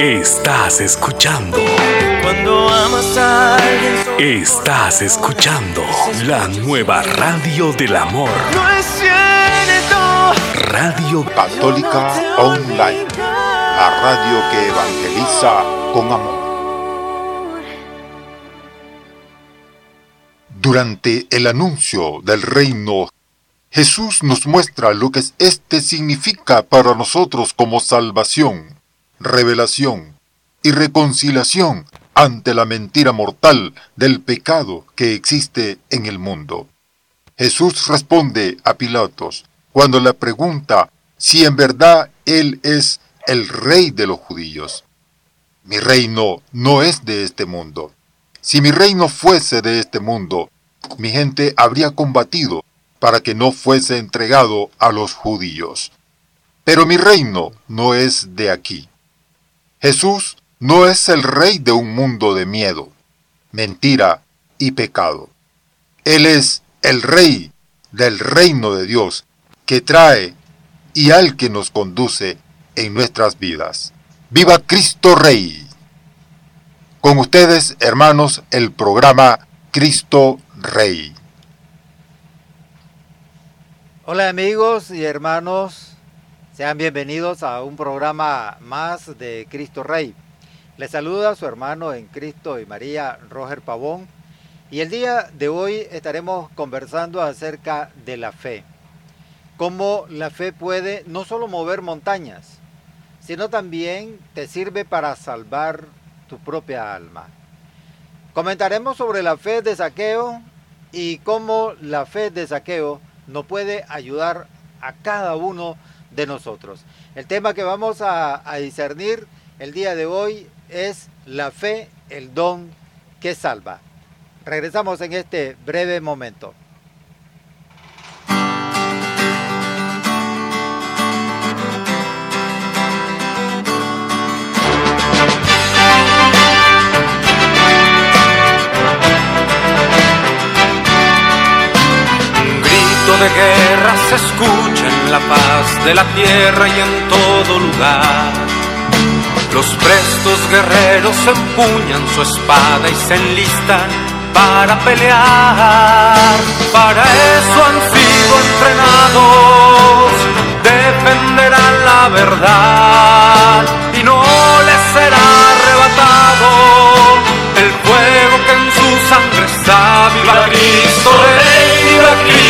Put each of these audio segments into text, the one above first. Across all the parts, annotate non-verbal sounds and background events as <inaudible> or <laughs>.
Estás escuchando. Cuando amas a alguien. Estás escuchando la nueva radio del amor. No es cierto. Radio Católica Online. La radio que evangeliza con amor. Durante el anuncio del reino, Jesús nos muestra lo que este significa para nosotros como salvación revelación y reconciliación ante la mentira mortal del pecado que existe en el mundo. Jesús responde a Pilatos cuando le pregunta si en verdad Él es el rey de los judíos. Mi reino no es de este mundo. Si mi reino fuese de este mundo, mi gente habría combatido para que no fuese entregado a los judíos. Pero mi reino no es de aquí. Jesús no es el rey de un mundo de miedo, mentira y pecado. Él es el rey del reino de Dios que trae y al que nos conduce en nuestras vidas. ¡Viva Cristo Rey! Con ustedes, hermanos, el programa Cristo Rey. Hola amigos y hermanos sean bienvenidos a un programa más de Cristo Rey. Les saluda su hermano en Cristo y María Roger Pavón y el día de hoy estaremos conversando acerca de la fe. Cómo la fe puede no solo mover montañas, sino también te sirve para salvar tu propia alma. Comentaremos sobre la fe de saqueo y cómo la fe de saqueo nos puede ayudar a cada uno de nosotros. El tema que vamos a, discernir el día de hoy es la fe, el don que salva. Regresamos en este breve momento. De guerra se escucha en la paz de la tierra y en todo lugar. Los prestos guerreros empuñan su espada y se enlistan para pelear. Para eso han sido entrenados, defenderán la verdad y no les será arrebatado el fuego que en su sangre está. Viva Cristo Rey, viva Cristo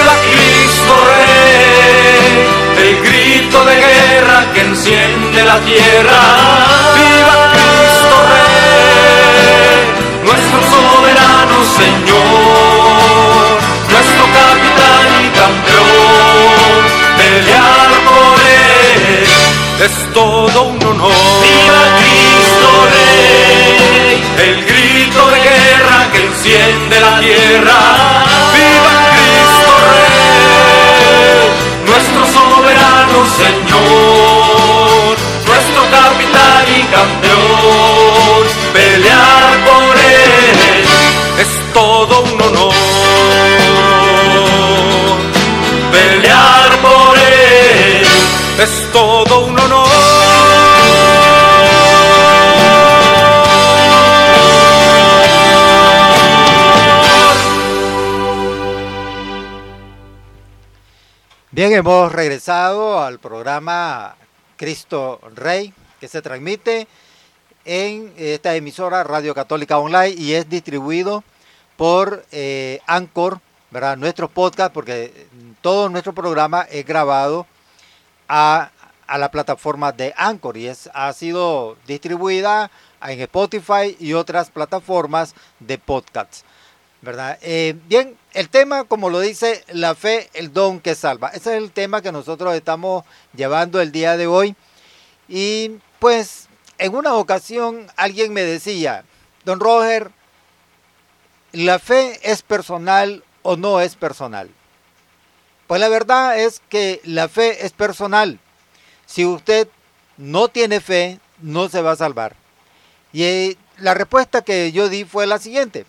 viva Cristo Rey, el grito de guerra que enciende la tierra. Viva Cristo Rey, nuestro soberano Señor, nuestro capitán y campeón, pelear por él. Estoy es todo un Bien, hemos regresado al programa Cristo Rey, que se transmite en esta emisora Radio Católica Online y es distribuido por eh, Anchor, ¿verdad? Nuestro podcast, porque todo nuestro programa es grabado a, la plataforma de Anchor y es, ha sido distribuida en Spotify y otras plataformas de podcasts. ¿verdad? Eh, bien, el tema, como lo dice, la fe, el don que salva. Ese es el tema que nosotros estamos llevando el día de hoy. Y pues, en una ocasión alguien me decía, don Roger, ¿la fe es personal o no es personal? Pues la verdad es que la fe es personal. Si usted no tiene fe, no se va a salvar. Y eh, la respuesta que yo di fue la siguiente.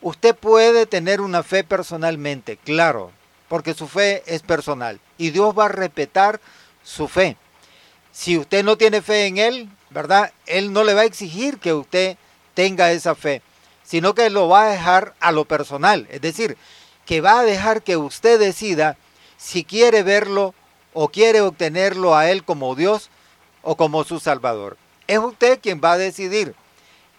Usted puede tener una fe personalmente, claro, porque su fe es personal y Dios va a respetar su fe. Si usted no tiene fe en Él, ¿verdad? Él no le va a exigir que usted tenga esa fe, sino que lo va a dejar a lo personal, es decir, que va a dejar que usted decida si quiere verlo o quiere obtenerlo a Él como Dios o como su Salvador. Es usted quien va a decidir.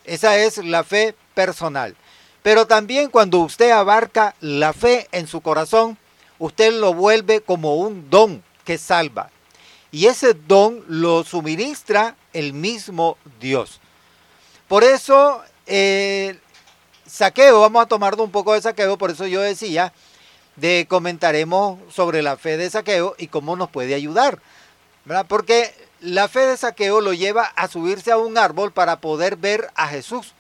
Esa es la fe personal. Pero también cuando usted abarca la fe en su corazón, usted lo vuelve como un don que salva. Y ese don lo suministra el mismo Dios. Por eso, eh, saqueo, vamos a tomar un poco de saqueo, por eso yo decía, de comentaremos sobre la fe de saqueo y cómo nos puede ayudar. Porque la fe de saqueo lo lleva a subirse a un árbol para poder ver a Jesús.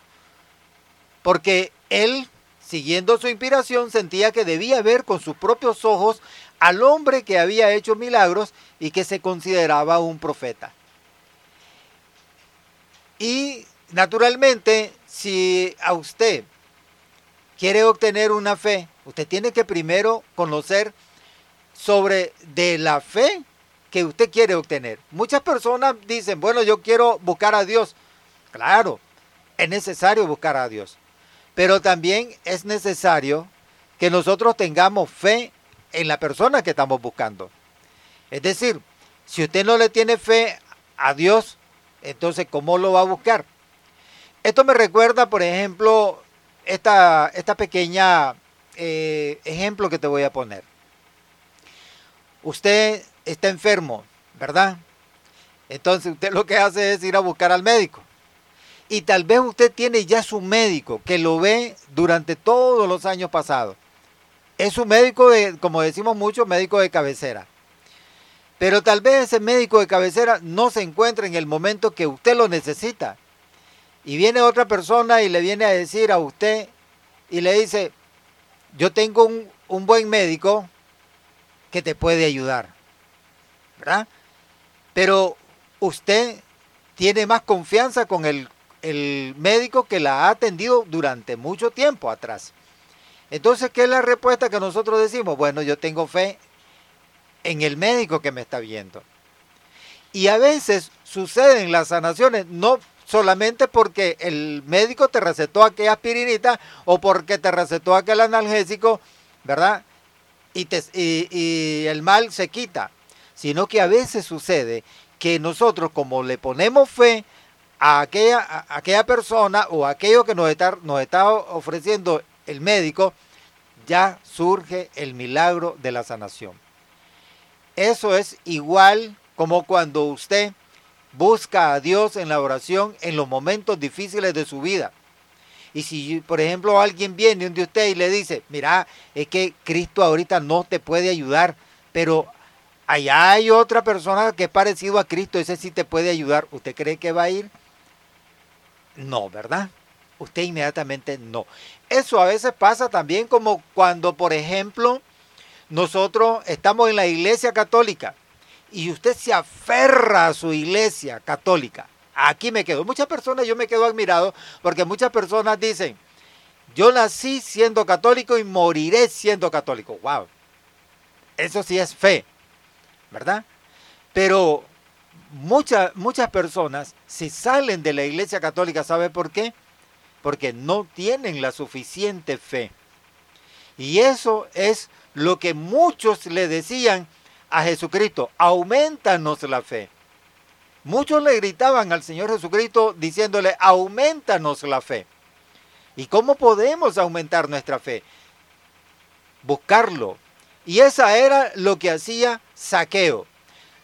Porque él, siguiendo su inspiración, sentía que debía ver con sus propios ojos al hombre que había hecho milagros y que se consideraba un profeta. Y naturalmente, si a usted quiere obtener una fe, usted tiene que primero conocer sobre de la fe que usted quiere obtener. Muchas personas dicen, bueno, yo quiero buscar a Dios. Claro, es necesario buscar a Dios. Pero también es necesario que nosotros tengamos fe en la persona que estamos buscando. Es decir, si usted no le tiene fe a Dios, entonces ¿cómo lo va a buscar? Esto me recuerda, por ejemplo, esta, esta pequeña eh, ejemplo que te voy a poner. Usted está enfermo, ¿verdad? Entonces usted lo que hace es ir a buscar al médico. Y tal vez usted tiene ya su médico que lo ve durante todos los años pasados. Es su médico, de, como decimos mucho, médico de cabecera. Pero tal vez ese médico de cabecera no se encuentra en el momento que usted lo necesita. Y viene otra persona y le viene a decir a usted y le dice, yo tengo un, un buen médico que te puede ayudar. ¿Verdad? Pero usted tiene más confianza con el el médico que la ha atendido durante mucho tiempo atrás. Entonces, ¿qué es la respuesta que nosotros decimos? Bueno, yo tengo fe en el médico que me está viendo. Y a veces suceden las sanaciones no solamente porque el médico te recetó aquella aspirinita o porque te recetó aquel analgésico, ¿verdad? Y, y el mal se quita, sino que a veces sucede que nosotros como le ponemos fe a aquella, aquella persona o aquello que nos está, nos está ofreciendo el médico, ya surge el milagro de la sanación. Eso es igual como cuando usted busca a Dios en la oración en los momentos difíciles de su vida. Y si, por ejemplo, alguien viene de usted y le dice, mira, es que Cristo ahorita no te puede ayudar, pero allá hay otra persona que es parecido a Cristo, ese sí te puede ayudar, ¿usted cree que va a ir? No, ¿verdad? usted inmediatamente no. Eso a veces pasa también como cuando, por ejemplo, nosotros estamos en la iglesia católica y usted se aferra a su iglesia católica. Aquí me quedo. Muchas personas, yo me quedo admirado porque muchas personas dicen, yo nací siendo católico y moriré siendo católico. ¡Wow! Eso sí es fe, ¿verdad? Pero muchas, muchas personas se salen de la iglesia católica, ¿sabe por qué? Porque no tienen la suficiente fe. Y eso es lo que muchos le decían a Jesucristo, aumentanos la fe. Muchos le gritaban al Señor Jesucristo diciéndole, aumentanos la fe. ¿Y cómo podemos aumentar nuestra fe? Buscarlo. Y esa era lo que hacía Saqueo.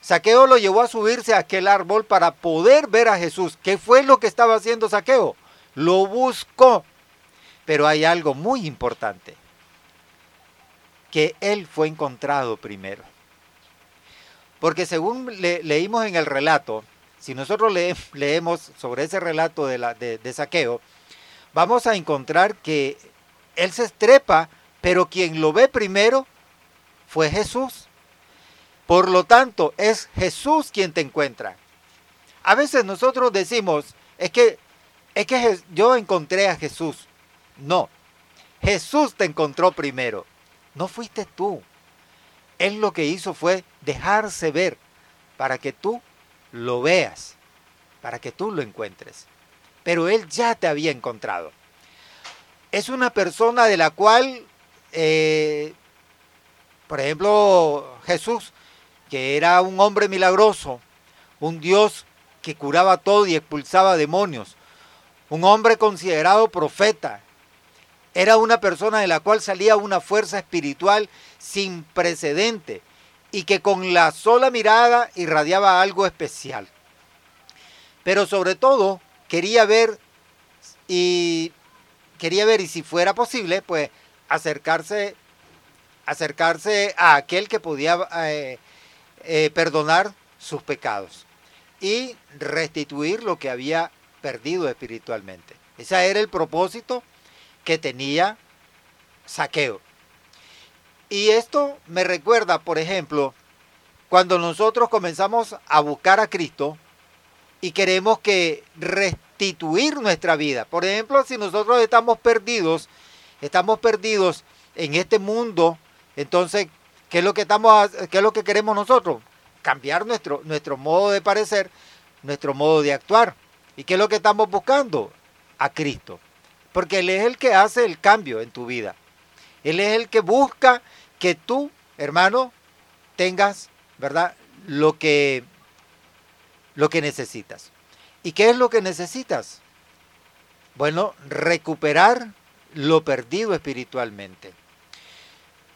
Saqueo lo llevó a subirse a aquel árbol para poder ver a Jesús. ¿Qué fue lo que estaba haciendo Saqueo? Lo buscó. Pero hay algo muy importante que él fue encontrado primero. Porque según leímos en el relato, si nosotros leemos sobre ese relato de, la, de, de saqueo, vamos a encontrar que él se estrepa, pero quien lo ve primero fue Jesús. Por lo tanto, es Jesús quien te encuentra. A veces nosotros decimos, es que, es que yo encontré a Jesús. No, Jesús te encontró primero. No fuiste tú. Él lo que hizo fue dejarse ver para que tú lo veas, para que tú lo encuentres. Pero Él ya te había encontrado. Es una persona de la cual, eh, por ejemplo, Jesús, que era un hombre milagroso, un Dios que curaba todo y expulsaba demonios, un hombre considerado profeta, era una persona de la cual salía una fuerza espiritual sin precedente y que con la sola mirada irradiaba algo especial. Pero sobre todo quería ver y quería ver y si fuera posible, pues acercarse acercarse a aquel que podía eh, eh, perdonar sus pecados y restituir lo que había perdido espiritualmente. Ese era el propósito que tenía saqueo. Y esto me recuerda, por ejemplo, cuando nosotros comenzamos a buscar a Cristo y queremos que restituir nuestra vida. Por ejemplo, si nosotros estamos perdidos, estamos perdidos en este mundo, entonces, ¿qué es lo que, estamos, qué es lo que queremos nosotros? Cambiar nuestro, nuestro modo de parecer, nuestro modo de actuar. ¿Y qué es lo que estamos buscando? A Cristo. Porque Él es el que hace el cambio en tu vida. Él es el que busca que tú, hermano, tengas, ¿verdad? Lo que, lo que necesitas. ¿Y qué es lo que necesitas? Bueno, recuperar lo perdido espiritualmente.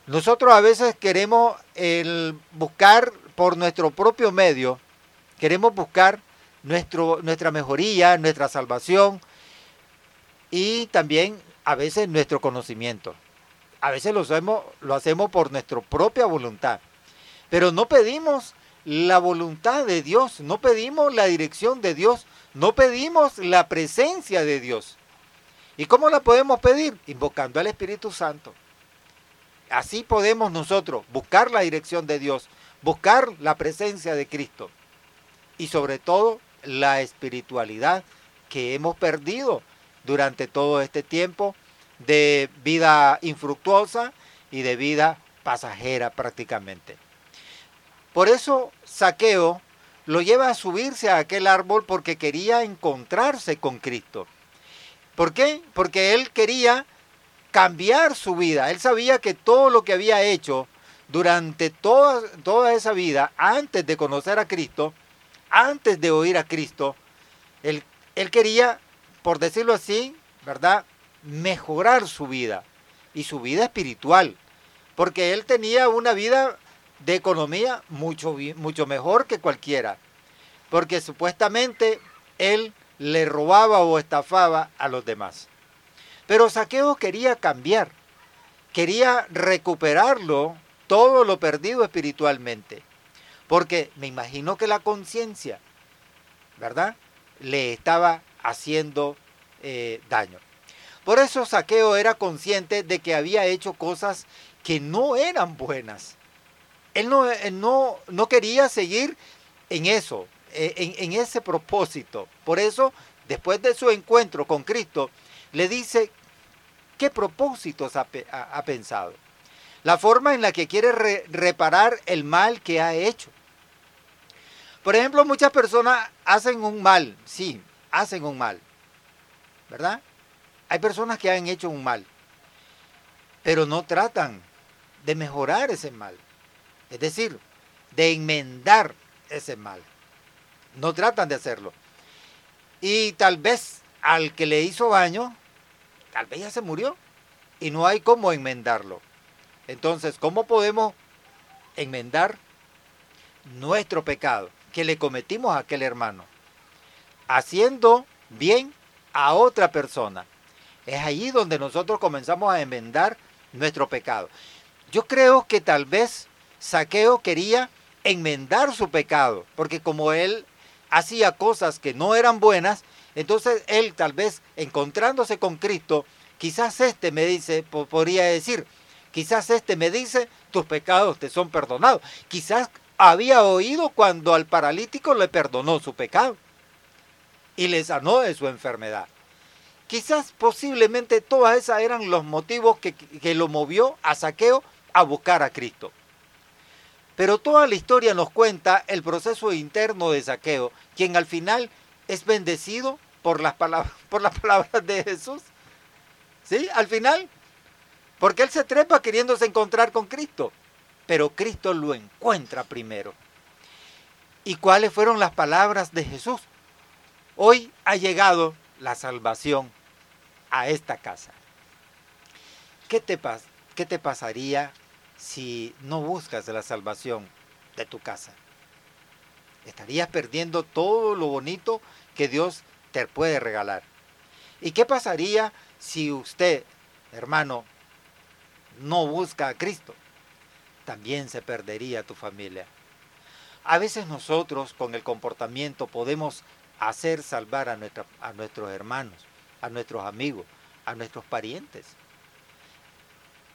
Nosotros a veces queremos el buscar por nuestro propio medio, queremos buscar nuestro, nuestra mejoría, nuestra salvación, y también a veces nuestro conocimiento. A veces lo hacemos, por nuestra propia voluntad. Pero no pedimos la voluntad de Dios, no pedimos la dirección de Dios, no pedimos la presencia de Dios. ¿Y cómo la podemos pedir? Invocando al Espíritu Santo. Así podemos nosotros buscar la dirección de Dios, buscar la presencia de Cristo y sobre todo la espiritualidad que hemos perdido durante todo este tiempo de vida infructuosa y de vida pasajera prácticamente. Por eso Saqueo lo lleva a subirse a aquel árbol porque quería encontrarse con Cristo. ¿Por qué? Porque él quería cambiar su vida. Él sabía que todo lo que había hecho durante toda, toda esa vida, antes de conocer a Cristo, antes de oír a Cristo, él, él quería por decirlo así, ¿verdad? Mejorar su vida y su vida espiritual, porque él tenía una vida de economía mucho, mucho mejor que cualquiera, porque supuestamente él le robaba o estafaba a los demás. Pero Saqueo quería cambiar, quería recuperarlo todo lo perdido espiritualmente, porque me imagino que la conciencia, ¿verdad? Le estaba haciendo eh, daño. Por eso Saqueo era consciente de que había hecho cosas que no eran buenas. Él no, no, no quería seguir en eso, eh, en, en ese propósito. Por eso, después de su encuentro con Cristo, le dice qué propósitos ha, ha, pensado. La forma en la que quiere re, reparar el mal que ha hecho. Por ejemplo, muchas personas hacen un mal, sí, hacen un mal, ¿verdad? Hay personas que han hecho un mal, pero no tratan de mejorar ese mal. Es decir, de enmendar ese mal. No tratan de hacerlo. Y tal vez al que le hizo daño, tal vez ya se murió y no hay cómo enmendarlo. Entonces, ¿cómo podemos enmendar nuestro pecado que le cometimos a aquel hermano? Haciendo bien a otra persona. Es allí donde nosotros comenzamos a enmendar nuestro pecado. Yo creo que tal vez Saqueo quería enmendar su pecado, porque como él hacía cosas que no eran buenas, entonces él tal vez encontrándose con Cristo, quizás este me dice, podría decir, quizás este me dice, tus pecados te son perdonados. Quizás había oído cuando al paralítico le perdonó su pecado y le sanó de su enfermedad. Quizás posiblemente todas esas eran los motivos que, lo movió a Saqueo a buscar a Cristo. Pero toda la historia nos cuenta el proceso interno de Saqueo, quien al final es bendecido <laughs> por las palabras de Jesús. ¿Sí? Al final, porque él se trepa queriéndose encontrar con Cristo, pero Cristo lo encuentra primero. ¿Y cuáles fueron las palabras de Jesús? Hoy ha llegado la salvación a esta casa. ¿Qué te, qué te pasaría si no buscas la salvación de tu casa. Estarías perdiendo todo lo bonito que Dios te puede regalar. ¿Y qué pasaría si usted, hermano, no busca a Cristo? También se perdería tu familia. A veces nosotros con el comportamiento podemos hacer salvar a, a nuestros hermanos, a nuestros amigos, a nuestros parientes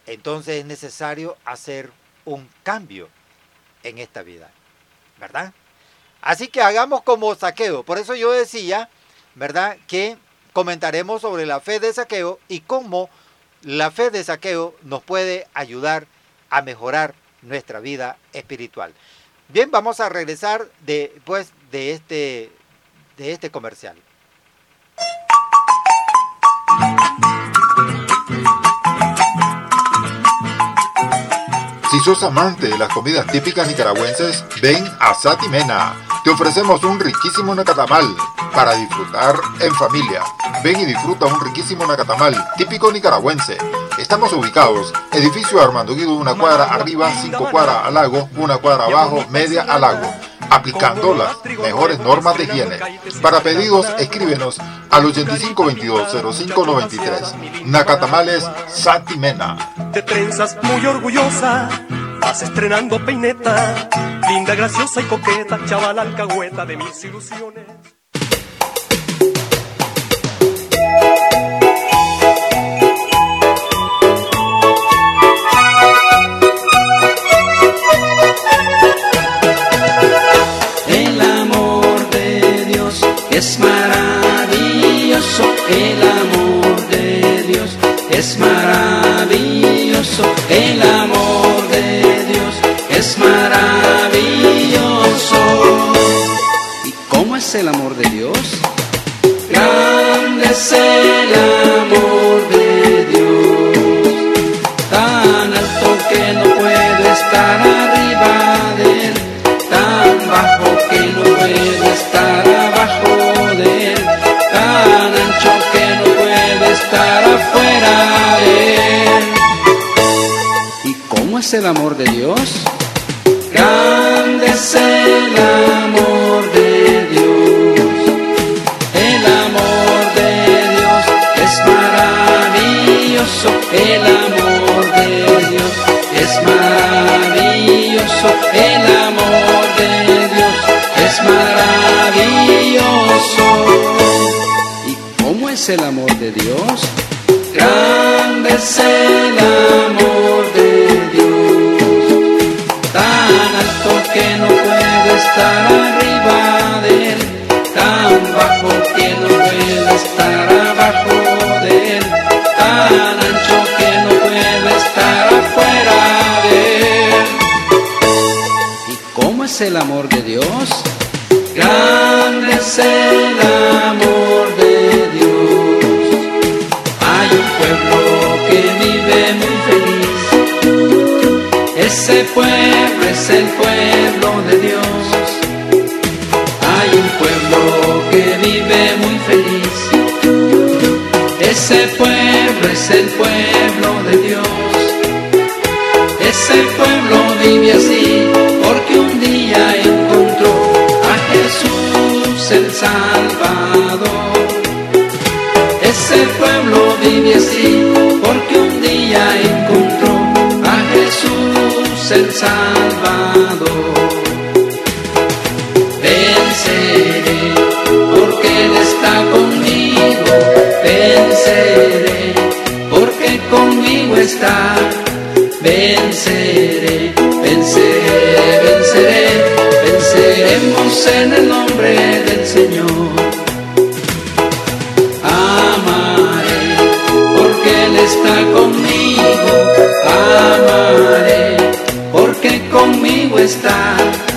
entonces es necesario hacer un cambio en esta vida, ¿verdad? Así que hagamos como saqueo. Por eso yo decía, ¿verdad? Que comentaremos sobre la fe de saqueo y cómo la fe de saqueo nos puede ayudar a mejorar nuestra vida espiritual. Bien, vamos a regresar después de este, de este comercial. Sos amante de las comidas típicas nicaragüenses, ven a Satimena. Te ofrecemos un riquísimo nacatamal para disfrutar en familia. Ven y disfruta un riquísimo nacatamal típico nicaragüense. Estamos ubicados, edificio Armando Guido, una cuadra arriba, cinco cuadras al lago, una cuadra abajo, media al lago aplicando las mejores normas de higiene. Para pedidos, escríbenos al 8522-0593. Nacatamales Satimena. Te trenzas muy orgullosa, vas estrenando peineta, linda, graciosa y coqueta, chaval alcahueta de mis ilusiones. Es maravilloso, el amor de Dios es maravilloso, el amor de Dios es maravilloso. ¿Y cómo es el amor de Dios? Grande es el amor de Dios? Grande es el amor de Dios. El amor de Dios es maravilloso. El amor de Dios es maravilloso. El amor de Dios es maravilloso. ¿Y cómo es el amor de Dios? Jesús el Salvador. Venceré porque Él está conmigo. Venceré porque conmigo está. Venceré, venceré, venceré, venceremos en el nombre del Señor. Está.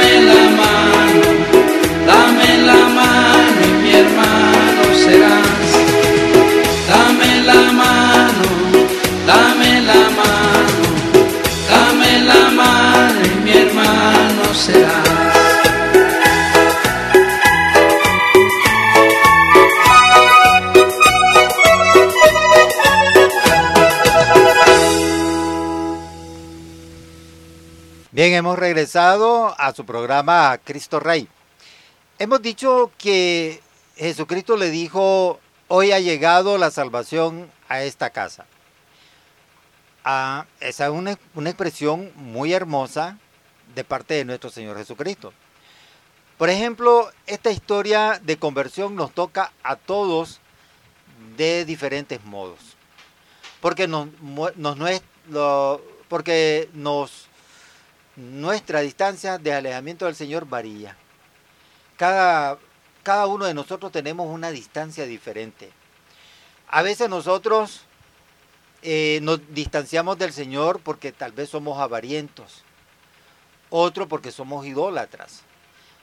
Dame la mano, hemos regresado a su programa Cristo Rey. Hemos dicho que Jesucristo le dijo, hoy ha llegado la salvación a esta casa. Ah, esa es una, una expresión muy hermosa de parte de nuestro Señor Jesucristo. Por ejemplo, esta historia de conversión nos toca a todos de diferentes modos. Porque nos, nos, porque nos nuestra distancia de alejamiento del Señor varía. Cada, cada uno de nosotros tenemos una distancia diferente. A veces nosotros eh, nos distanciamos del Señor porque tal vez somos avarientos. Otro porque somos idólatras.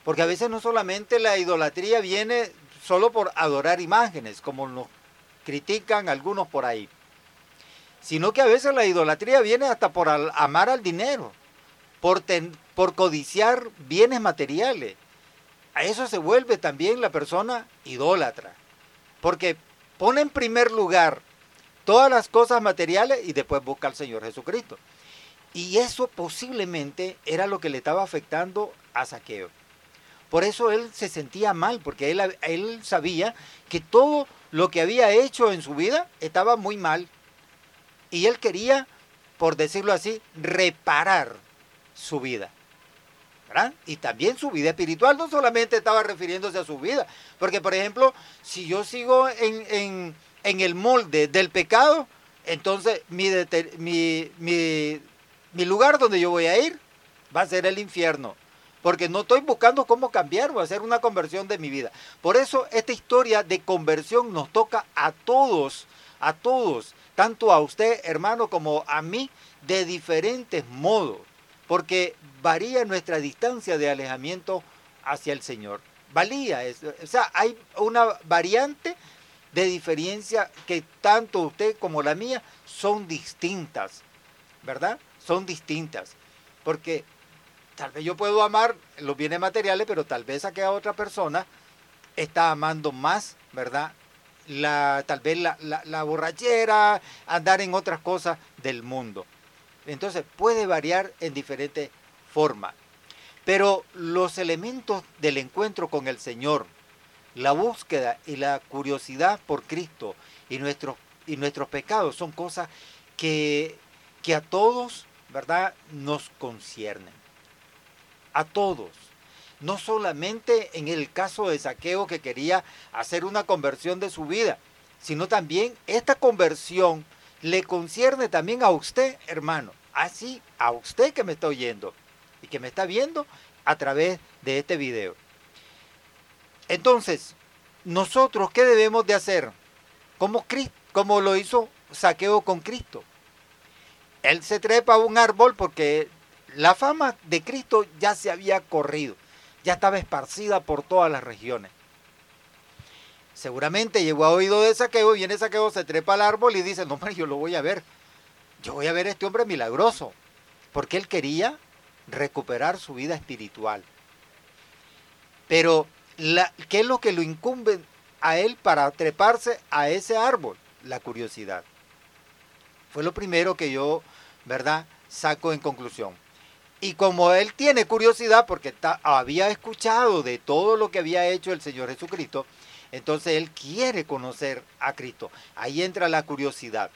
Porque a veces no solamente la idolatría viene solo por adorar imágenes, como nos critican algunos por ahí. Sino que a veces la idolatría viene hasta por amar al dinero por, codiciar bienes materiales. a eso se vuelve también la persona idólatra. Porque pone en primer lugar todas las cosas materiales y después busca al Señor Jesucristo. Y eso posiblemente era lo que le estaba afectando a Saqueo. Por eso él se sentía mal, porque él, él sabía que todo lo que había hecho en su vida estaba muy mal. Y él quería, por decirlo así, reparar su vida. Y también su vida espiritual no solamente estaba refiriéndose a su vida. Porque, por ejemplo, si yo sigo en, el molde del pecado, entonces mi, mi, mi lugar donde yo voy a ir va a ser el infierno porque no estoy buscando cómo cambiar o hacer una conversión de mi vida. Por eso esta historia de conversión nos toca a todos, a todos, tanto a usted, hermano, como a mí, de diferentes modos, porque varía nuestra distancia de alejamiento hacia el Señor. Valía, eso. o sea, hay una variante de diferencia que tanto usted como la mía son distintas, ¿verdad? Son distintas, porque Tal vez yo puedo amar los bienes materiales, pero tal vez aquella otra persona está amando más, ¿verdad? Tal vez la, la borrachera, andar en otras cosas del mundo. Entonces puede variar en diferentes formas. Pero los elementos del encuentro con el Señor, la búsqueda y la curiosidad por Cristo y nuestros, y nuestros pecados son cosas que, que a todos, ¿verdad?, nos conciernen a todos. No solamente en el caso de Saqueo que quería hacer una conversión de su vida, sino también esta conversión le concierne también a usted, hermano. Así, a usted que me está oyendo y que me está viendo a través de este video. Entonces, nosotros, ¿qué debemos de hacer? Como, como lo hizo Saqueo con Cristo. Él se trepa a un árbol porque la fama de Cristo ya se había corrido, ya estaba esparcida por todas las regiones. Seguramente llegó a oído de saqueo y en ese saqueo se trepa al árbol y dice, no, hombre, yo lo voy a ver. Yo voy a ver a este hombre milagroso. Porque él quería recuperar su vida espiritual. Pero, ¿qué es lo que lo incumbe a él para treparse a ese árbol? La curiosidad. Fue lo primero que yo, ¿verdad?, saco en conclusión. Y como él tiene curiosidad, porque había escuchado de todo lo que había hecho el Señor Jesucristo, entonces él quiere conocer a Cristo. Ahí entra la curiosidad.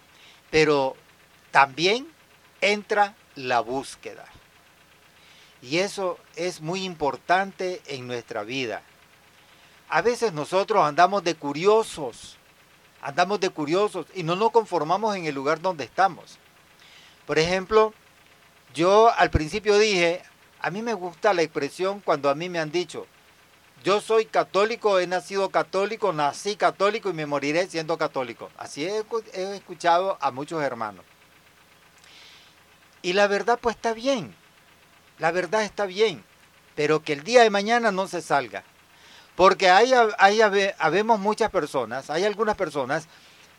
Pero también entra la búsqueda. Y eso es muy importante en nuestra vida. A veces nosotros andamos de curiosos, andamos de curiosos y no nos conformamos en el lugar donde estamos. Por ejemplo, yo al principio dije, a mí me gusta la expresión cuando a mí me han dicho, yo soy católico, he nacido católico, nací católico y me moriré siendo católico. Así he, escuchado a muchos hermanos. Y la verdad pues está bien, la verdad está bien, pero que el día de mañana no se salga. Porque hay, hay habemos muchas personas, hay algunas personas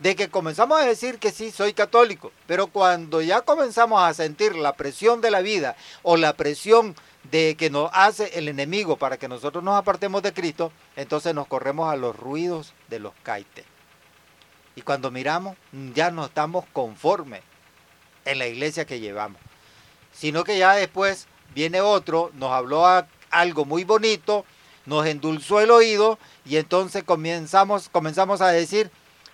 de que comenzamos a decir que sí, soy católico, pero cuando ya comenzamos a sentir la presión de la vida o la presión de que nos hace el enemigo para que nosotros nos apartemos de Cristo, entonces nos corremos a los ruidos de los caites. Y cuando miramos, ya no estamos conformes en la iglesia que llevamos, sino que ya después viene otro, nos habló algo muy bonito, nos endulzó el oído y entonces comenzamos, comenzamos a decir,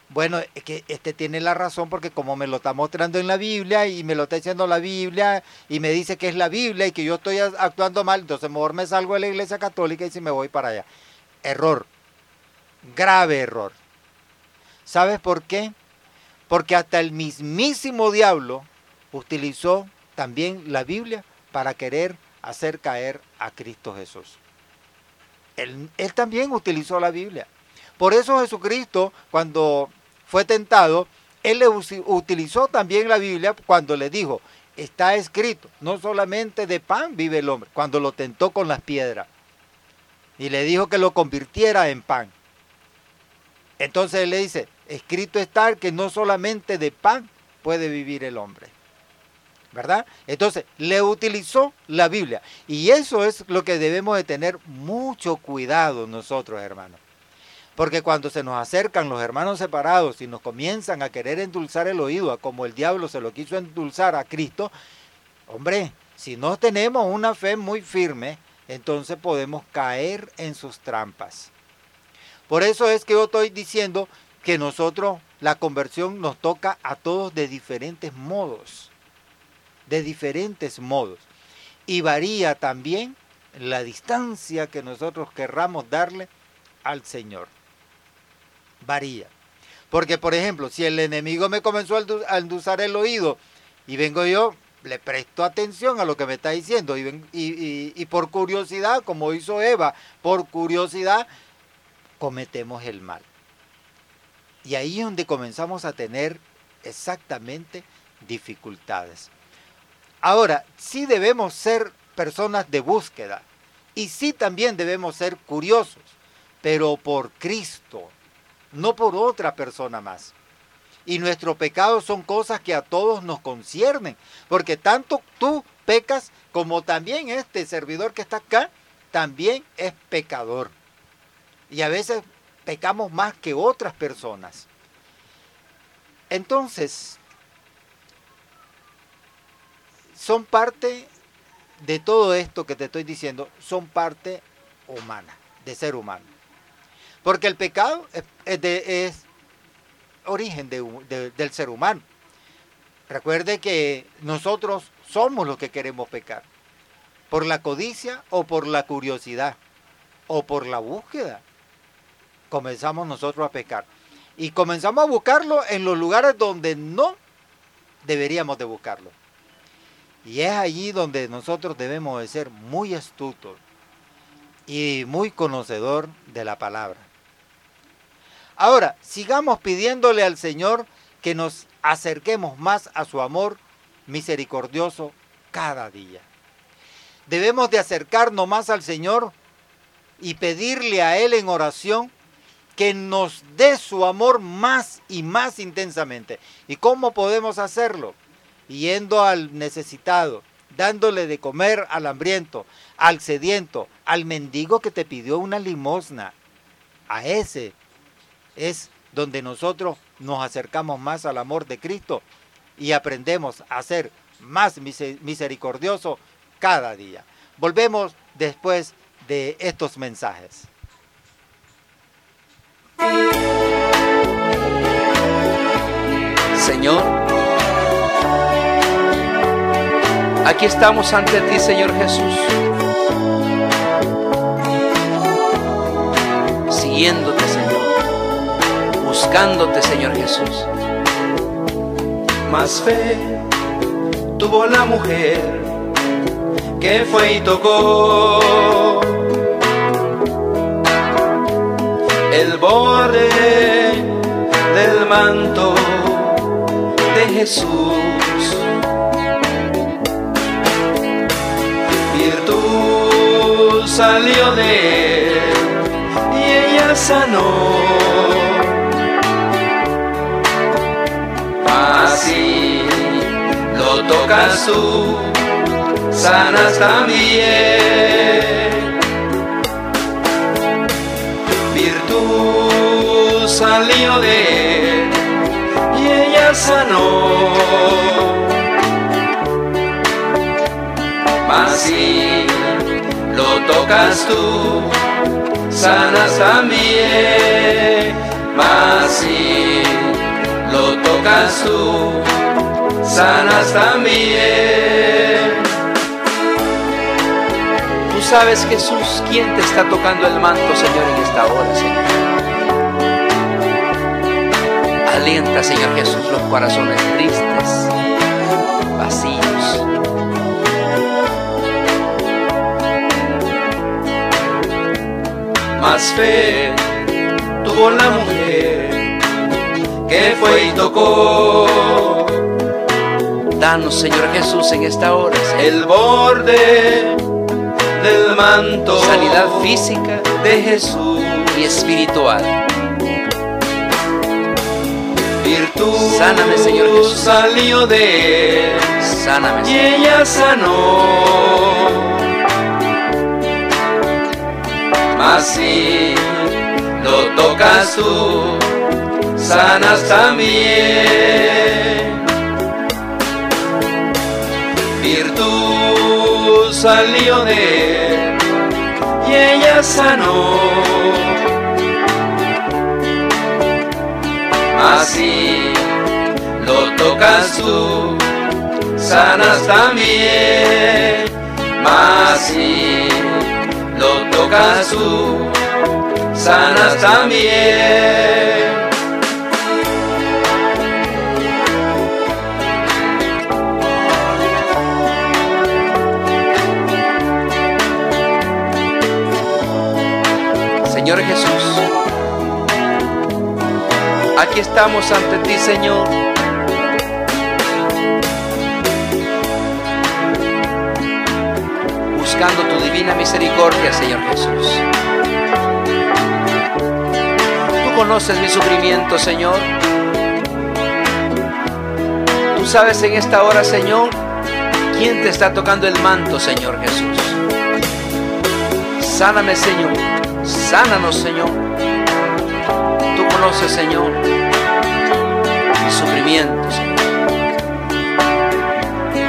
bueno, es que este tiene la razón porque como me lo está mostrando en la Biblia y me lo está diciendo la Biblia y me dice que es la Biblia y que yo estoy actuando mal, entonces mejor me salgo de la iglesia católica y si me voy para allá. Error, grave error. ¿Sabes por qué? Porque hasta el mismísimo diablo utilizó también la Biblia para querer hacer caer a Cristo Jesús. Él, también utilizó la Biblia. Por eso Jesucristo, cuando fue tentado, él le utilizó también la Biblia cuando le dijo, está escrito, no solamente de pan vive el hombre, cuando lo tentó con las piedras. Y le dijo que lo convirtiera en pan. Entonces él le dice, escrito está que no solamente de pan puede vivir el hombre. ¿verdad? Entonces, le utilizó la Biblia. Y eso es lo que debemos de tener mucho cuidado nosotros, hermanos. Porque cuando se nos acercan los hermanos separados y nos comienzan a querer endulzar el oído, como el diablo se lo quiso endulzar a Cristo, hombre, si no tenemos una fe muy firme, entonces podemos caer en sus trampas. Por eso es que yo estoy diciendo que nosotros la conversión nos toca a todos de diferentes modos, de diferentes modos. Y varía también la distancia que nosotros querramos darle al Señor. Varía. Porque, por ejemplo, si el enemigo me comenzó a endulzar el oído y vengo yo, le presto atención a lo que me está diciendo y, y por curiosidad, como hizo Eva, por curiosidad, cometemos el mal. Y ahí es donde comenzamos a tener exactamente dificultades. Ahora, sí debemos ser personas de búsqueda y sí también debemos ser curiosos, pero por Cristo, no por otra persona más. Y nuestros pecados son cosas que a todos nos conciernen, porque tanto tú pecas como también este servidor que está acá, también es pecador. Y a veces pecamos más que otras personas. Entonces, son parte de todo esto que te estoy diciendo, son parte humana, de ser humano. Porque el pecado es, origen del ser humano. Recuerde que nosotros somos los que queremos pecar, por la codicia o por la curiosidad o por la búsqueda comenzamos nosotros a pecar. Y comenzamos a buscarlo en los lugares donde no deberíamos de buscarlo. Y es allí donde nosotros debemos de ser muy astutos y muy conocedor de la palabra. Ahora, sigamos pidiéndole al Señor que nos acerquemos más a su amor misericordioso cada día. Debemos de acercarnos más al Señor y pedirle a Él en oración que nos dé su amor más y más intensamente. ¿Y cómo podemos hacerlo? Yendo al necesitado, dándole de comer al hambriento, al sediento, al mendigo que te pidió una limosna. A ese es donde nosotros nos acercamos más al amor de Cristo y aprendemos a ser más misericordioso cada día. Volvemos después de estos mensajes. Señor, aquí estamos ante ti, Señor Jesús, siguiéndote, Señor, buscándote, Señor Jesús. Más fe tuvo la mujer que fue y tocó el borde del manto de Jesús. Virtud salió de él y ella sanó. Así lo tocas tú, sanas también. salió de él y ella sanó. Si lo tocas tú, sanas también. Mas lo tocas tú, sanas también. Tú sabes, Jesús, quién te está tocando el manto, Señor, en esta hora, Señor. Alienta, Señor Jesús, los corazones tristes, vacíos. Más fe tuvo la mujer que fue y tocó. Danos, Señor Jesús, en esta hora el borde del manto, sanidad física de Jesús y espiritual virtud Sáname, Señor Jesús. salió de él Sáname, y Señor. ella sanó. Si lo tocas tú, sanas también. Virtud salió de él y ella sanó. Si lo tocas tú, sanas también. Si lo tocas tú, sanas también. Señor Jesús, aquí estamos ante ti, Señor. Buscando tu divina misericordia, Señor Jesús. Tú conoces mi sufrimiento, Señor. Tú sabes en esta hora, Señor, quién te está tocando el manto, Señor Jesús. Sáname, Señor. Sánanos, Señor. Tú conoces, Señor, mi sufrimiento, Señor.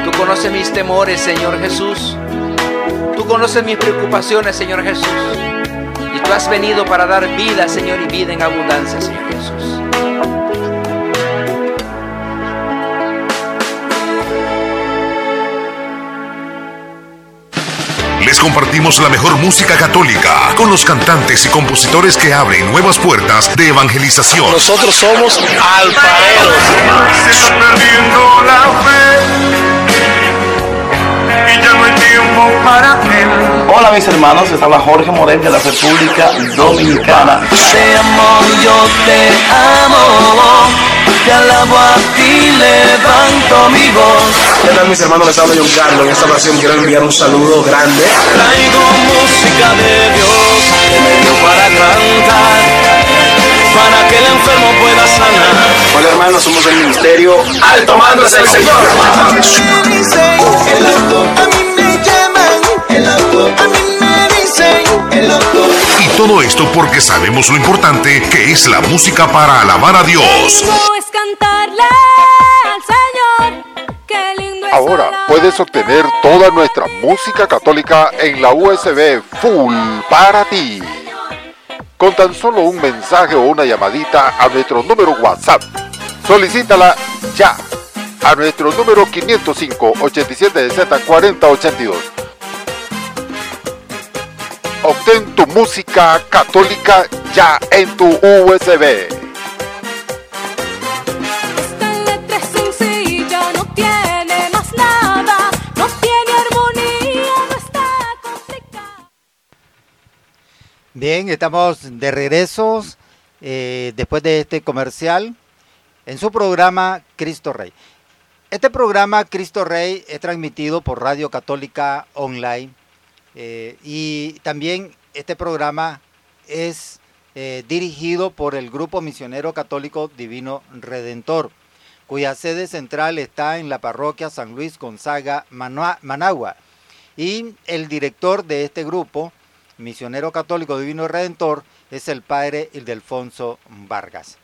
Tú conoces mis temores, Señor Jesús. Tú conoces mis preocupaciones, Señor Jesús. Y tú has venido para dar vida, Señor, y vida en abundancia, Señor Les compartimos la mejor música católica con los cantantes y compositores que abren nuevas puertas de evangelización. Nosotros somos alfareros. Se está perdiendo la fe y ya no hay tiempo para él. Hola mis hermanos, les habla Jorge Morel de la República Dominicana. Te amo, yo te amo. Te alabo a ti, levanto mi voz. ¿Qué tal mis hermanos? Les habla John Carlos. En esta ocasión quiero enviar un saludo grande. Traigo música de Dios que me dio para cantar, para que el enfermo pueda sanar. Hola hermanos, somos del ministerio Alto Mando es el Señor. El loco, a mí me llaman, el loco, a mí me dicen, el loco. Y todo esto porque sabemos lo importante que es la música para alabar a Dios. Lindo es cantarle al Señor. Qué lindo es Ahora puedes obtener toda nuestra música católica en la USB Full para ti. Con tan solo un mensaje o una llamadita a nuestro número WhatsApp. Solicítala ya a nuestro número 505 87Z 4082. Obtén tu música católica ya en tu USB. Bien, estamos de regreso eh, después de este comercial en su programa Cristo Rey. Este programa Cristo Rey es transmitido por Radio Católica Online eh, y también este programa es eh, dirigido por el Grupo Misionero Católico Divino Redentor, cuya sede central está en la parroquia San Luis Gonzaga, Managua. Y el director de este grupo, misionero católico divino redentor, es el padre Ildefonso Vargas.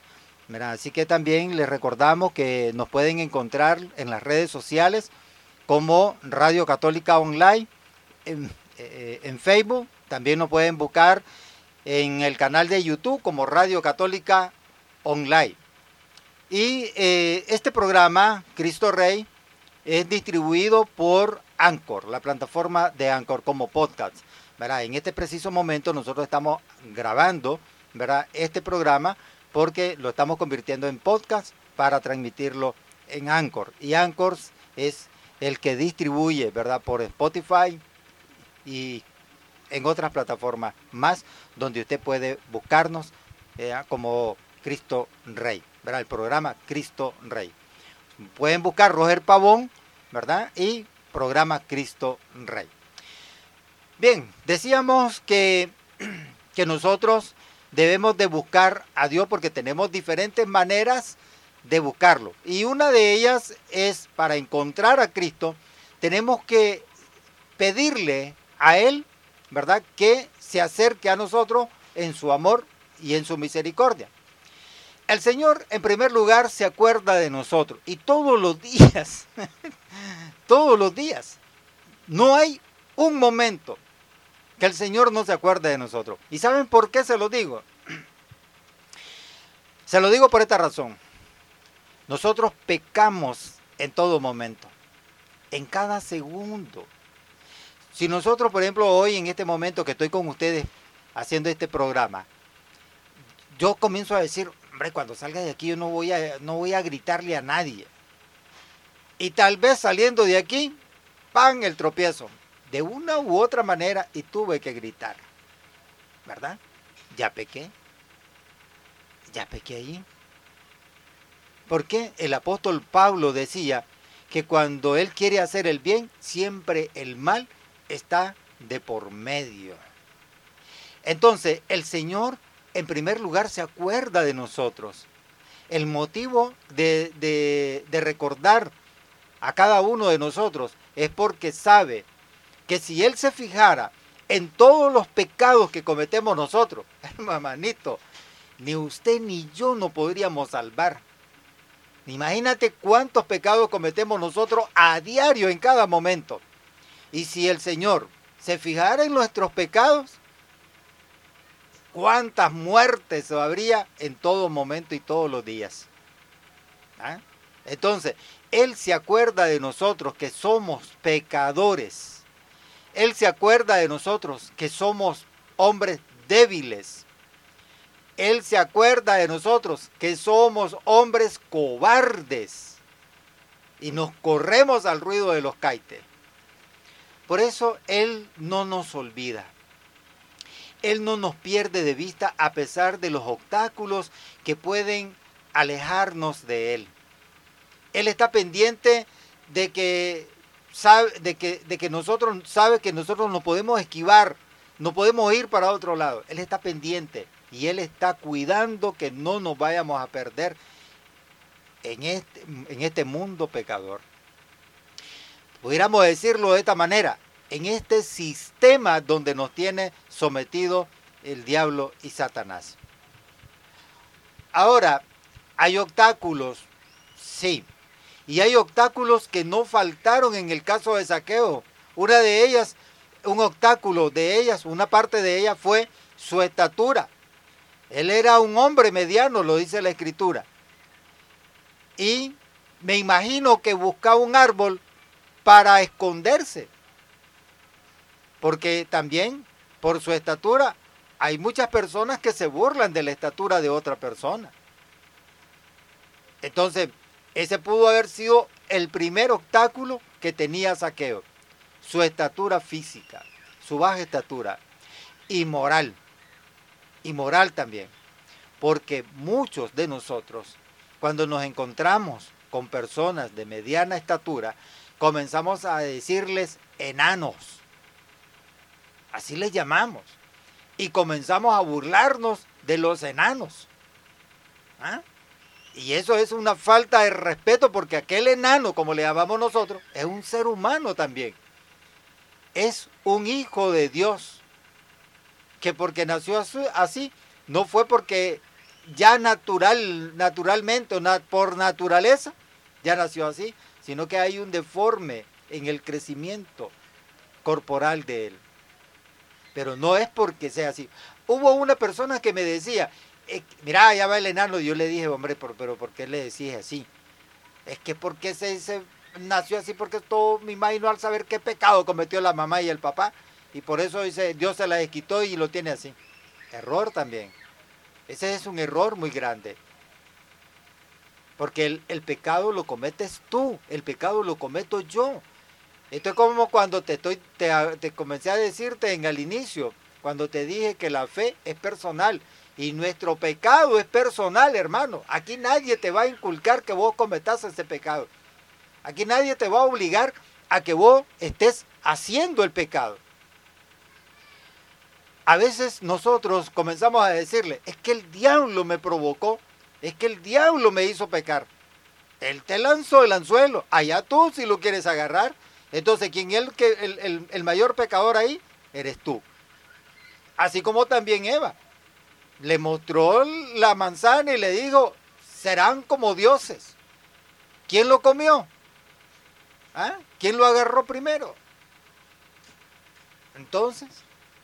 Mira, Así que también les recordamos que nos pueden encontrar en las redes sociales como Radio Católica Online, en, eh, Facebook, también nos pueden buscar en el canal de YouTube como Radio Católica Online. Y eh, este programa, Cristo Rey, es distribuido por Anchor, la plataforma de Anchor como podcast. En este preciso momento nosotros estamos grabando este programa porque lo estamos convirtiendo en podcast para transmitirlo en Anchor. Y Anchor es el que distribuye por Spotify y en otras plataformas más donde usted puede buscarnos eh, como Cristo Rey, ¿verdad? El programa Cristo Rey. Pueden buscar Roger Pavón, ¿verdad? Y programa Cristo Rey. Bien, decíamos que, que nosotros debemos de buscar a Dios porque tenemos diferentes maneras de buscarlo. Y una de ellas es para encontrar a Cristo, tenemos que pedirle a Él, ¿verdad? Que se acerque a nosotros en su amor y en su misericordia. El Señor, en primer lugar, se acuerda de nosotros. Y todos los días, <laughs> todos los días, no hay un momento que el Señor no se acuerde de nosotros. ¿Y saben por qué se lo digo? <clears throat> Se lo digo por esta razón. Nosotros pecamos en todo momento, en cada segundo. Si nosotros, por ejemplo, hoy en este momento que estoy con ustedes haciendo este programa, yo comienzo a decir, hombre, cuando salga de aquí yo no voy a, no voy a gritarle a nadie. Y tal vez saliendo de aquí, pan el tropiezo. De una u otra manera y tuve que gritar. ¿Verdad? Ya pequé. Ya pequé allí. Porque el apóstol Pablo decía que cuando él quiere hacer el bien, siempre el mal está de por medio. Entonces, el Señor, en primer lugar, se acuerda de nosotros. El motivo de, de, de recordar a cada uno de nosotros es porque sabe que si Él se fijara en todos los pecados que cometemos nosotros, <laughs> mamanito, ni usted ni yo no podríamos salvar. Imagínate cuántos pecados cometemos nosotros a diario en cada momento. Y si el Señor se fijara en nuestros pecados, cuántas muertes habría en todo momento y todos los días. ¿Ah? Entonces, Él se acuerda de nosotros que somos pecadores. Él se acuerda de nosotros que somos hombres débiles. Él se acuerda de nosotros que somos hombres cobardes y nos corremos al ruido de los caites. Por eso Él no nos olvida. Él no nos pierde de vista a pesar de los obstáculos que pueden alejarnos de Él. Él está pendiente de que sabe de que, de que nosotros sabe que nosotros no podemos esquivar, no podemos ir para otro lado. Él está pendiente y Él está cuidando que no nos vayamos a perder en este, en este mundo pecador. Pudiéramos decirlo de esta manera, en este sistema donde nos tiene sometido el diablo y Satanás. Ahora, ¿hay obstáculos? Sí. Y hay obstáculos que no faltaron en el caso de saqueo. Una de ellas, un obstáculo de ellas, una parte de ella fue su estatura. Él era un hombre mediano, lo dice la escritura. Y me imagino que buscaba un árbol para esconderse. Porque también, por su estatura, hay muchas personas que se burlan de la estatura de otra persona. Entonces, ese pudo haber sido el primer obstáculo que tenía Saqueo. Su estatura física, su baja estatura. Y moral. Y moral también. Porque muchos de nosotros, cuando nos encontramos con personas de mediana estatura, comenzamos a decirles enanos. Así les llamamos. Y comenzamos a burlarnos de los enanos. ¿Ah? Y eso es una falta de respeto porque aquel enano, como le llamamos nosotros, es un ser humano también. Es un hijo de Dios. Que porque nació así, no fue porque ya natural, naturalmente por naturaleza, ya nació así, sino que hay un deforme en el crecimiento corporal de él. Pero no es porque sea así. Hubo una persona que me decía, eh, mira, ya va el enano. Yo le dije, hombre, pero, ¿por qué le decís así? Es que porque se, se nació así, porque todo mi imagino al saber qué pecado cometió la mamá y el papá. Y por eso dice, Dios se la quitó y lo tiene así. Error también. Ese es un error muy grande. Porque el, pecado lo cometes tú, el pecado lo cometo yo. Esto es como cuando te, estoy, te comencé a decirte en el inicio, cuando te dije que la fe es personal y nuestro pecado es personal, hermano. Aquí nadie te va a inculcar que vos cometas ese pecado. Aquí nadie te va a obligar a que vos estés haciendo el pecado. A veces nosotros comenzamos a decirle, es que el diablo me provocó, es que el diablo me hizo pecar. Él te lanzó el anzuelo. Allá tú si lo quieres agarrar. Entonces, quien que, el, el- el mayor pecador ahí eres tú. Así como también Eva. Le mostró la manzana y le dijo, serán como dioses. ¿Quién lo comió? ¿Ah? ¿Quién lo agarró primero? Entonces,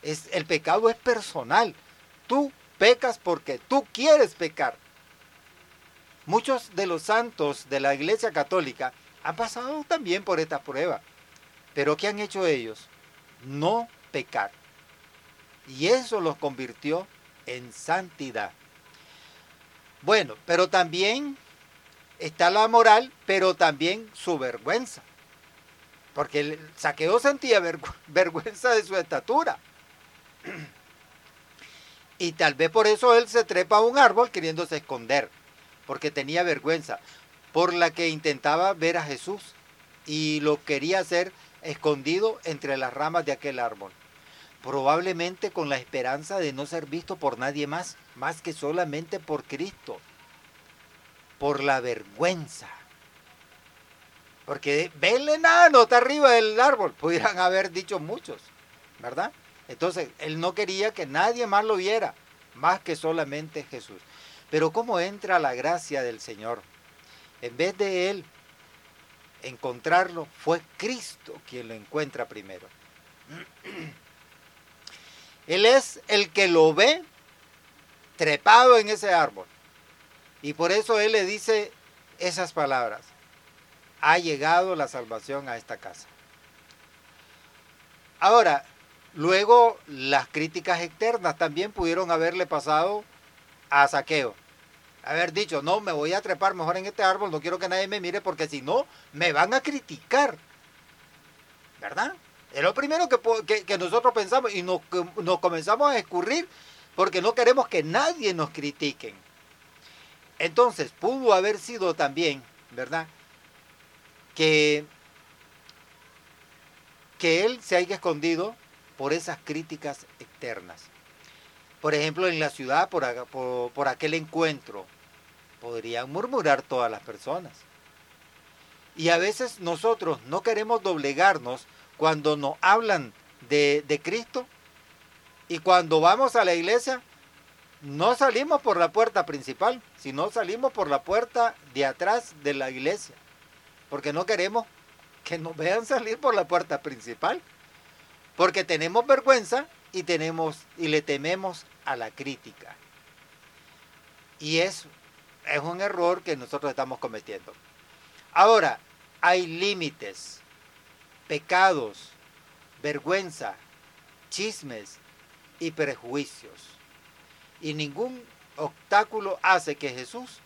es, el pecado es personal. Tú pecas porque tú quieres pecar. Muchos de los santos de la Iglesia Católica han pasado también por esta prueba. Pero ¿qué han hecho ellos? No pecar. Y eso los convirtió en santidad. Bueno, pero también está la moral, pero también su vergüenza. Porque el saqueo sentía vergü- <laughs> vergüenza de su estatura. Y tal vez por eso él se trepa a un árbol queriéndose esconder, porque tenía vergüenza, por la que intentaba ver a Jesús y lo quería hacer escondido entre las ramas de aquel árbol. Probablemente con la esperanza de no ser visto por nadie más, más que solamente por Cristo, por la vergüenza. Porque ve el enano, está arriba del árbol, pudieran haber dicho muchos, ¿verdad? Entonces, él no quería que nadie más lo viera, más que solamente Jesús. Pero ¿cómo entra la gracia del Señor? En vez de él encontrarlo, fue Cristo quien lo encuentra primero. <clears throat> Él es el que lo ve trepado en ese árbol. Y por eso él le dice esas palabras. Ha llegado la salvación a esta casa. Ahora, luego las críticas externas también pudieron haberle pasado a Saqueo. Haber dicho, no, me voy a trepar mejor en este árbol, no quiero que nadie me mire porque si no, me van a criticar. ¿Verdad? Es lo primero que, que- nosotros pensamos y nos, nos comenzamos a escurrir porque no queremos que nadie nos critiquen. Entonces, pudo haber sido también, ¿verdad? Que, que él se haya escondido por esas críticas externas. Por ejemplo, en la ciudad, por, por, por aquel encuentro, podrían murmurar todas las personas. Y a veces nosotros no queremos doblegarnos cuando nos hablan de, Cristo y cuando vamos a la iglesia no salimos por la puerta principal, sino salimos por la puerta de atrás de la iglesia, porque no queremos que nos vean salir por la puerta principal, porque tenemos vergüenza y tenemos y le tememos a la crítica. Y eso es un error que nosotros estamos cometiendo. Ahora, hay límites, pecados, vergüenza, chismes y prejuicios. Y ningún obstáculo hace que Jesús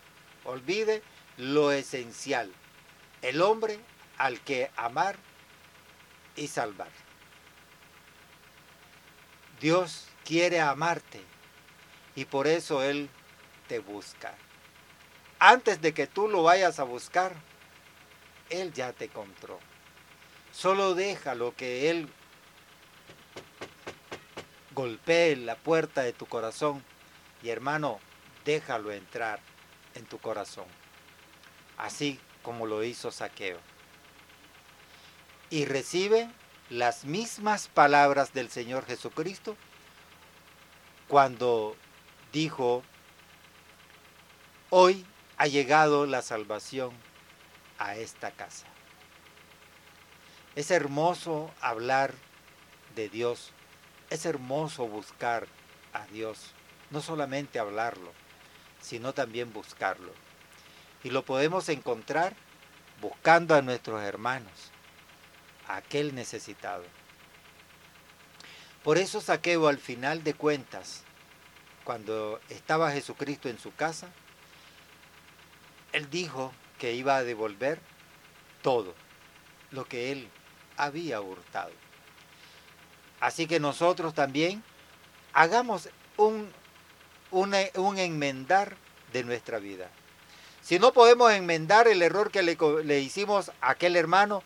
olvide lo esencial, el hombre al que amar y salvar. Dios quiere amarte y por eso Él te busca. Antes de que tú lo vayas a buscar, Él ya te encontró. Solo deja lo que Él golpee la puerta de tu corazón y hermano, déjalo entrar en tu corazón. Así como lo hizo Saqueo. Y recibe las mismas palabras del Señor Jesucristo cuando dijo, hoy ha llegado la salvación a esta casa. Es hermoso hablar de Dios, es hermoso buscar a Dios, no solamente hablarlo, sino también buscarlo. Y lo podemos encontrar buscando a nuestros hermanos, a aquel necesitado. Por eso Saqueo al final de cuentas, cuando estaba Jesucristo en su casa, él dijo que iba a devolver todo lo que él había hurtado. Así que nosotros también hagamos un, un, un enmendar de nuestra vida. Si no podemos enmendar el error que le, le hicimos a aquel hermano,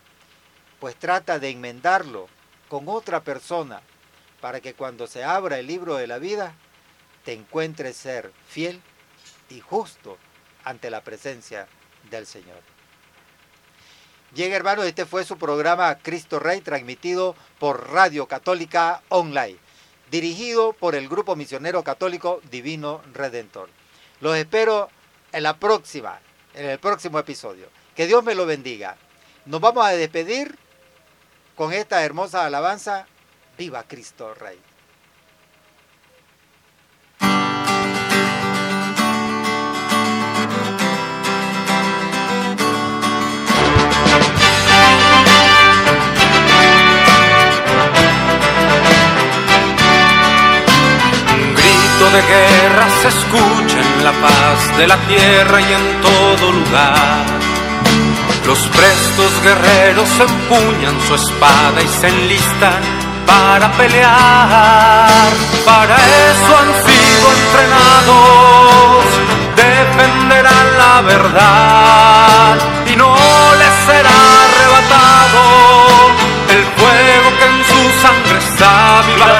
pues trata de enmendarlo con otra persona para que cuando se abra el libro de la vida te encuentres ser fiel y justo ante la presencia del Señor. Bien, hermanos, este fue su programa Cristo Rey, transmitido por Radio Católica Online, dirigido por el Grupo Misionero Católico Divino Redentor. Los espero en la próxima, en el próximo episodio. Que Dios me lo bendiga. Nos vamos a despedir con esta hermosa alabanza. Viva Cristo Rey. De guerra se escucha en la paz de la tierra y en todo lugar. Los prestos guerreros empuñan su espada y se enlistan para pelear. Para eso han sido entrenados, defenderán la verdad y no les será arrebatado el fuego que en su sangre está. Viva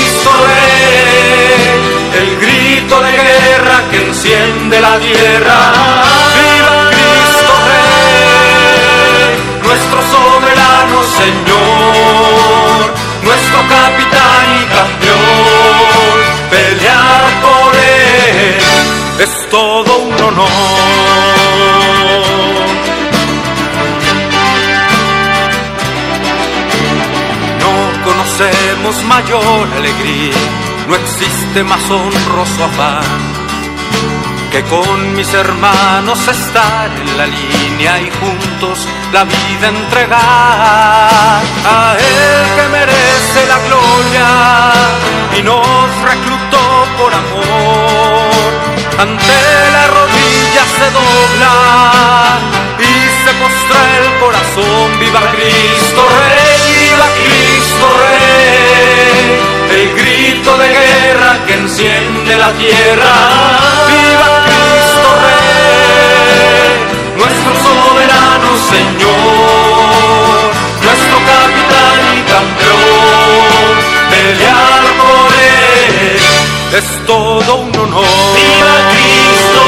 Rey, el grito de guerra que enciende la tierra. Viva Cristo Rey, nuestro soberano Señor, nuestro capitán y campeón. Mayor alegría, no existe más honroso afán que con mis hermanos estar en la línea y juntos la vida entregar a Él que merece la gloria y nos reclutó por amor. Ante la rodilla se dobla y se postra el corazón. Viva Cristo Rey, viva Cristo Rey, el grito de guerra que enciende la tierra. Viva Cristo Rey, nuestro soberano Señor, nuestro capitán y campeón. Pelear por él es todo un honor.